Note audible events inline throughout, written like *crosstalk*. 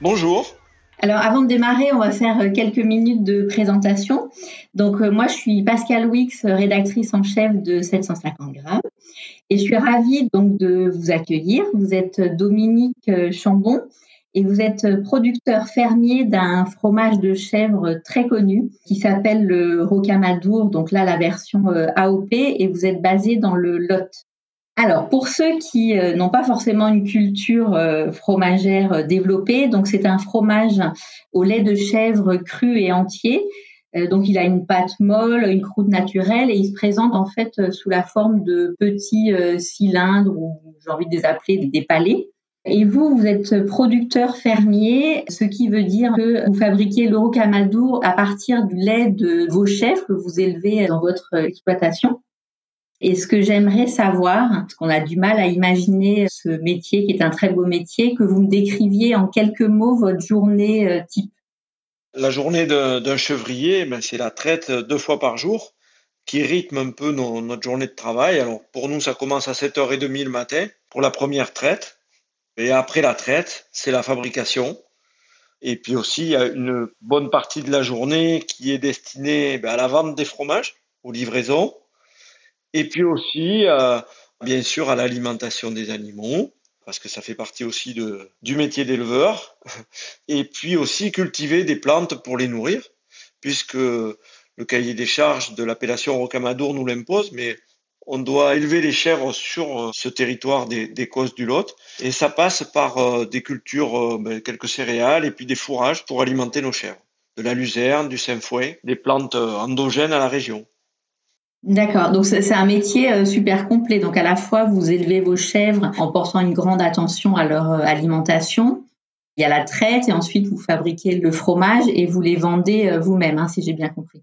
Bonjour. Alors avant de démarrer, on va faire euh, quelques minutes de présentation. Donc euh, moi, je suis Pascal Wix, rédactrice en chef de 750 grammes. Et je suis ravie donc de vous accueillir. Vous êtes Dominique euh, Chambon et vous êtes producteur fermier d'un fromage de chèvre très connu qui s'appelle le Rocamadour, donc là la version AOP, et vous êtes basé dans le Lot. Alors, pour ceux qui euh, n'ont pas forcément une culture euh, fromagère euh, développée, donc c'est un fromage au lait de chèvre cru et entier. donc, il a une pâte molle, une croûte naturelle et il se présente en fait sous la forme de petits cylindres ou j'ai envie de les appeler des palais. Et vous, vous êtes producteur fermier, ce qui veut dire que vous fabriquez le rocamadour à partir du lait de vos chèvres que vous élevez dans votre exploitation. Et ce que j'aimerais savoir, parce qu'on a du mal à imaginer ce métier qui est un très beau métier, que vous me décriviez en quelques mots votre journée euh, type. La journée d'un chevrier, ben, c'est la traite deux fois par jour qui rythme un peu notre journée de travail. Alors pour nous, ça commence à 7h30 le matin pour la première traite. Et après la traite, c'est la fabrication. Et puis aussi, il y a une bonne partie de la journée qui est destinée ben, à la vente des fromages, aux livraisons et puis aussi, euh, bien sûr, à l'alimentation des animaux, parce que ça fait partie aussi du métier d'éleveur. *laughs* Et puis aussi cultiver des plantes pour les nourrir, puisque le cahier des charges de l'appellation Rocamadour nous l'impose, mais on doit élever les chèvres sur euh, ce territoire des, des causes du Lot. Et ça passe par euh, des cultures, ben, quelques céréales et puis des fourrages pour alimenter nos chèvres. De la luzerne, du sainfoin, des plantes endogènes à la région. D'accord, donc c'est un métier euh, super complet. Donc à la fois, vous élevez vos chèvres en portant une grande attention à leur euh, alimentation. Il y a la traite et ensuite vous fabriquez le fromage et vous les vendez euh, vous-même, hein, si j'ai bien compris.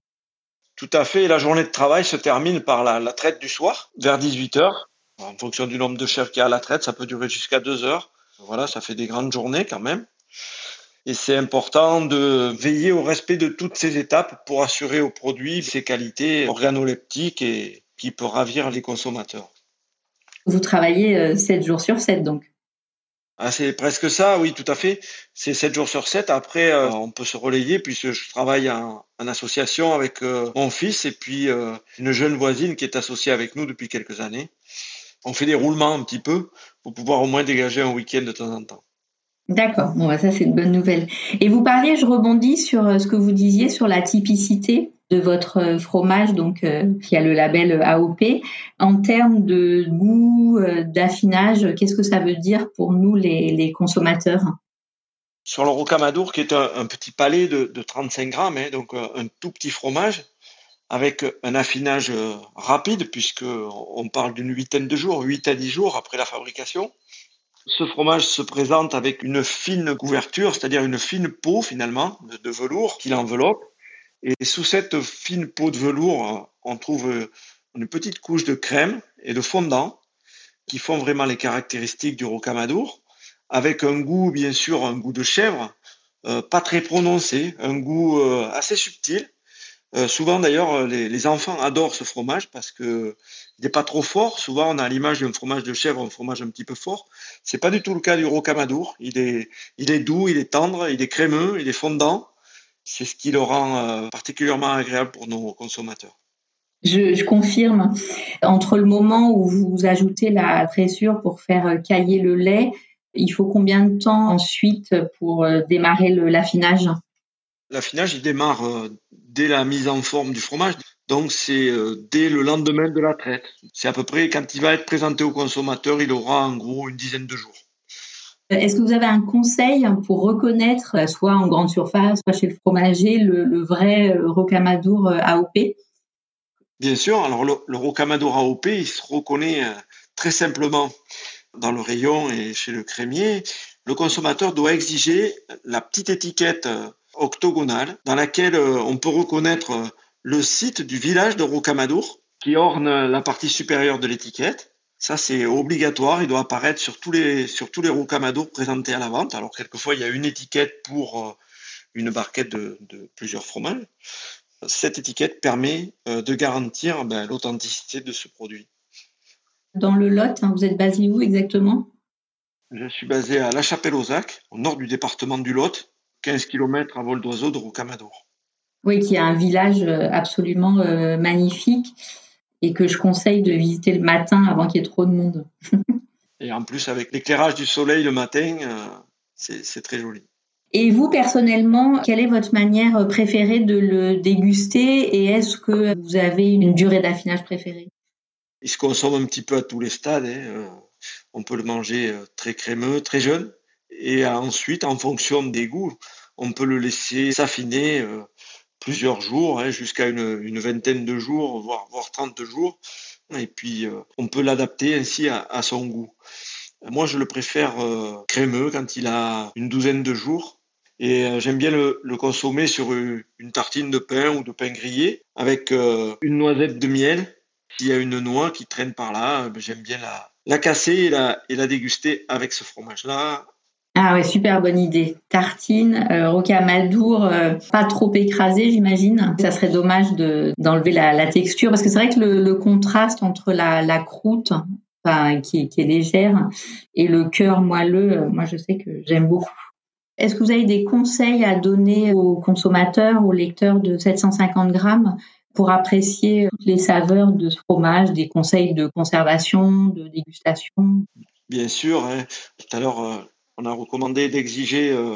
Tout à fait. La journée de travail se termine par la, la traite du soir, vers 18 heures. En fonction du nombre de chèvres qu'il y a à la traite, ça peut durer jusqu'à 2 heures. Voilà, ça fait des grandes journées quand même. Et c'est important de veiller au respect de toutes ces étapes pour assurer au produit ses qualités organoleptiques et qui peut ravir les consommateurs. Vous travaillez 7 euh, jours sur 7 donc ah, c'est presque ça, oui, tout à fait. C'est 7 jours sur 7. Après, euh, on peut se relayer puisque je travaille en, association avec euh, mon fils et puis une jeune voisine qui est associée avec nous depuis quelques années. On fait des roulements un petit peu pour pouvoir au moins dégager un week-end de temps en temps. D'accord, bon, bah, ça c'est une bonne nouvelle. Et vous parliez, je rebondis sur euh, ce que vous disiez sur la typicité de votre euh, fromage, donc euh, qui a le label AOP. En termes de goût, d'affinage, qu'est-ce que ça veut dire pour nous les, consommateurs? Sur le rocamadour, qui est un, petit palais de, 35 grammes, hein, donc un tout petit fromage, avec un affinage rapide, puisque on parle d'une huitaine de jours, 8 à 10 jours après la fabrication. Ce fromage se présente avec une fine couverture, c'est-à-dire une fine peau finalement de, velours qui l'enveloppe. Et sous cette fine peau de velours, on trouve une petite couche de crème et de fondant qui font vraiment les caractéristiques du rocamadour, avec un goût, bien sûr, un goût de chèvre, euh, pas très prononcé, un goût euh, assez subtil, euh, souvent d'ailleurs, euh, les, enfants adorent ce fromage parce que il n'est pas trop fort. Souvent, on a l'image d'un fromage de chèvre, un fromage un petit peu fort. C'est pas du tout le cas du rocamadour. Il est, il est doux, il est tendre, il est crémeux, il est fondant. C'est ce qui le rend euh, particulièrement agréable pour nos consommateurs. Je, confirme. Entre le moment où vous ajoutez la tressure pour faire cailler le lait, il faut combien de temps ensuite pour démarrer l'affinage? L'affinage, il démarre dès la mise en forme du fromage. Donc c'est euh, dès le lendemain de la traite. C'est à peu près quand il va être présenté au consommateur, il aura en gros une dizaine de jours. Est-ce que vous avez un conseil pour reconnaître, euh, soit en grande surface, soit chez le fromager, le, vrai euh, rocamadour AOP Bien sûr. Alors le, le, rocamadour AOP, il se reconnaît très simplement dans le rayon et chez le crémier. Le consommateur doit exiger la petite étiquette octogonale dans laquelle euh, on peut reconnaître euh, le site du village de Rocamadour qui orne la partie supérieure de l'étiquette. Ça, c'est obligatoire. Il doit apparaître sur tous les, sur tous les rocamadours présentés à la vente. Alors, quelquefois, il y a une étiquette pour euh, une barquette de, plusieurs fromages. Cette étiquette permet de garantir ben, l'authenticité de ce produit. Dans le Lot, hein, vous êtes basé où exactement? Je suis basé à La Chapelle-aux-Acs, au nord du département du Lot, 15 km à vol d'oiseau de Rocamadour. Oui, qui est un village euh, absolument euh, magnifique et que je conseille de visiter le matin avant qu'il y ait trop de monde. *laughs* et en plus, avec l'éclairage du soleil le matin, euh, c'est très joli. Et vous, personnellement, quelle est votre manière préférée de le déguster et est-ce que vous avez une durée d'affinage préférée? Il se consomme un petit peu à tous les stades. Hein. On peut le manger très crémeux, très jeune. Et ensuite, en fonction des goûts, on peut le laisser s'affiner plusieurs jours, hein, jusqu'à une, vingtaine de jours, voire, voire 30 jours. Et puis, euh, on peut l'adapter ainsi à, son goût. Moi, je le préfère euh, crémeux quand il a une douzaine de jours. Et euh, j'aime bien le, consommer sur une tartine de pain ou de pain grillé avec une noisette de miel. S'il y a une noix qui traîne par là, ben, j'aime bien la, la casser et la, et la déguster avec ce fromage-là ah ouais, super bonne idée. Tartine, euh, rocamadour, euh, pas trop écrasé, j'imagine. Ça serait dommage de d'enlever la, texture parce que c'est vrai que le, contraste entre la, croûte, qui, est légère, et le cœur moelleux, euh, moi je sais que j'aime beaucoup. Est-ce que vous avez des conseils à donner aux consommateurs, aux lecteurs de 750 grammes pour apprécier les saveurs de ce fromage, des conseils de conservation, de dégustation? Bien sûr. Hein. Tout à l'heure, euh, on a recommandé d'exiger euh,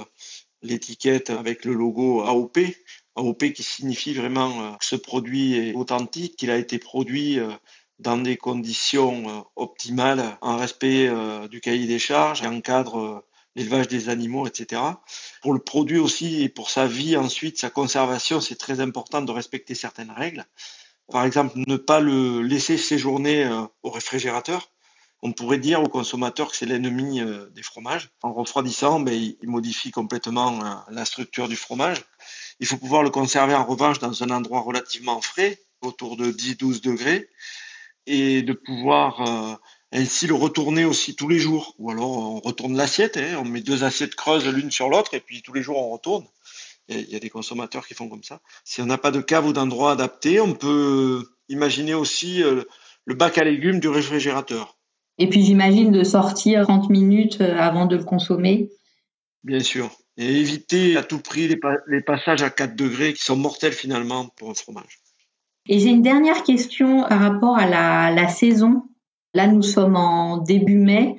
l'étiquette avec le logo AOP. AOP qui signifie vraiment euh, que ce produit est authentique, qu'il a été produit euh, dans des conditions optimales, en respect du cahier des charges, et encadre l'élevage des animaux, etc. Pour le produit aussi et pour sa vie ensuite, sa conservation, c'est très important de respecter certaines règles. Par exemple, ne pas le laisser séjourner au réfrigérateur on pourrait dire au consommateur que c'est l'ennemi euh, des fromages. En refroidissant, ben, il modifie complètement euh, la structure du fromage. Il faut pouvoir le conserver en revanche dans un endroit relativement frais, autour de 10-12 degrés, et de pouvoir euh, ainsi le retourner aussi tous les jours. Ou alors on retourne l'assiette, hein. on met deux assiettes creuses l'une sur l'autre, et puis tous les jours on retourne. Il y a des consommateurs qui font comme ça. Si on n'a pas de cave ou d'endroit adapté, on peut imaginer aussi le bac à légumes du réfrigérateur. Et puis j'imagine de sortir 30 minutes euh, avant de le consommer. Bien sûr. Et éviter à tout prix les, passages à 4 degrés qui sont mortels finalement pour un fromage. Et j'ai une dernière question par rapport à la, saison. Là, nous sommes en début mai.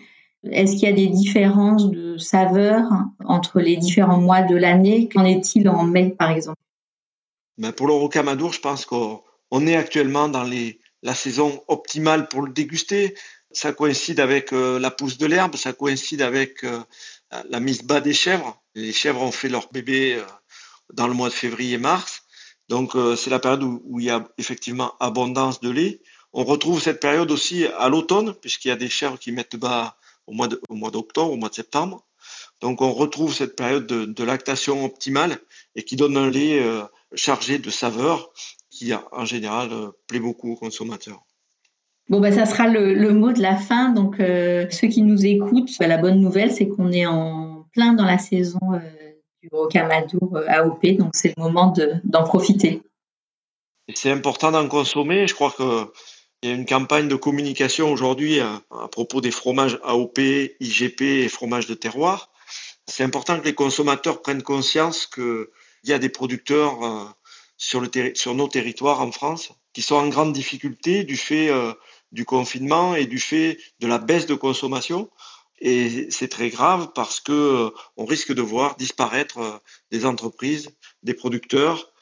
Est-ce qu'il y a des différences de saveur entre les différents mois de l'année? Qu'en est-il en mai, par exemple? Ben Pour le rocamadour, je pense qu'on est actuellement dans les, la saison optimale pour le déguster. Ça coïncide avec euh, la pousse de l'herbe, ça coïncide avec euh, la mise bas des chèvres. Les chèvres ont fait leur bébé euh, dans le mois de février-mars. Donc c'est la période où, il y a effectivement abondance de lait. On retrouve cette période aussi à l'automne, puisqu'il y a des chèvres qui mettent bas au mois, d'octobre, au mois de septembre. Donc on retrouve cette période de, lactation optimale et qui donne un lait chargé de saveurs qui en général plaît beaucoup aux consommateurs. Bon, bah, ça sera le, mot de la fin. Donc, euh, ceux qui nous écoutent, bah, la bonne nouvelle, c'est qu'on est en plein dans la saison euh, du rocamadour euh, AOP. Donc, c'est le moment d'en profiter. C'est important d'en consommer. Je crois qu'il y a une campagne de communication aujourd'hui à, propos des fromages AOP, IGP et fromages de terroir. C'est important que les consommateurs prennent conscience qu'il y a des producteurs sur, le sur nos territoires en France qui sont en grande difficulté du fait du confinement et du fait de la baisse de consommation. Et c'est très grave parce que euh, on risque de voir disparaître euh, des entreprises, des producteurs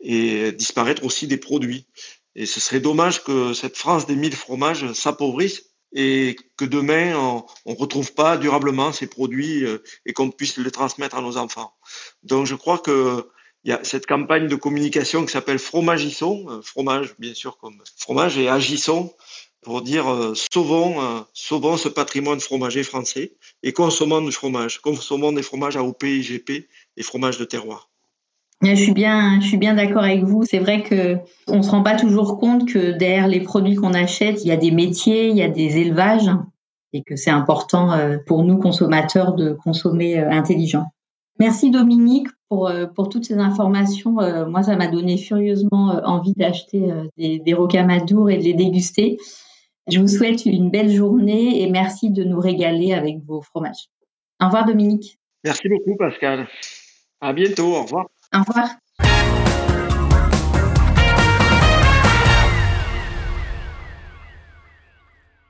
et disparaître aussi des produits. Et ce serait dommage que cette France des mille fromages s'appauvrisse et que demain on ne retrouve pas durablement ces produits euh, et qu'on puisse les transmettre à nos enfants. Donc je crois que il y a cette campagne de communication qui s'appelle Fromagisson, fromage bien sûr comme fromage et agissons pour dire euh, sauvons, euh, sauvons ce patrimoine fromager français et consommons du fromage, consommons des fromages AOP, IGP et fromages de terroir. Je suis bien, je suis bien d'accord avec vous. C'est vrai que on se rend pas toujours compte que derrière les produits qu'on achète, il y a des métiers, il y a des élevages, et que c'est important euh, pour nous consommateurs de consommer intelligent. Merci Dominique pour, pour toutes ces informations. Moi, ça m'a donné furieusement envie d'acheter des, des rocamadours et de les déguster. Je vous souhaite une belle journée et merci de nous régaler avec vos fromages. Au revoir Dominique. Merci beaucoup Pascal. À bientôt. Au revoir. Au revoir.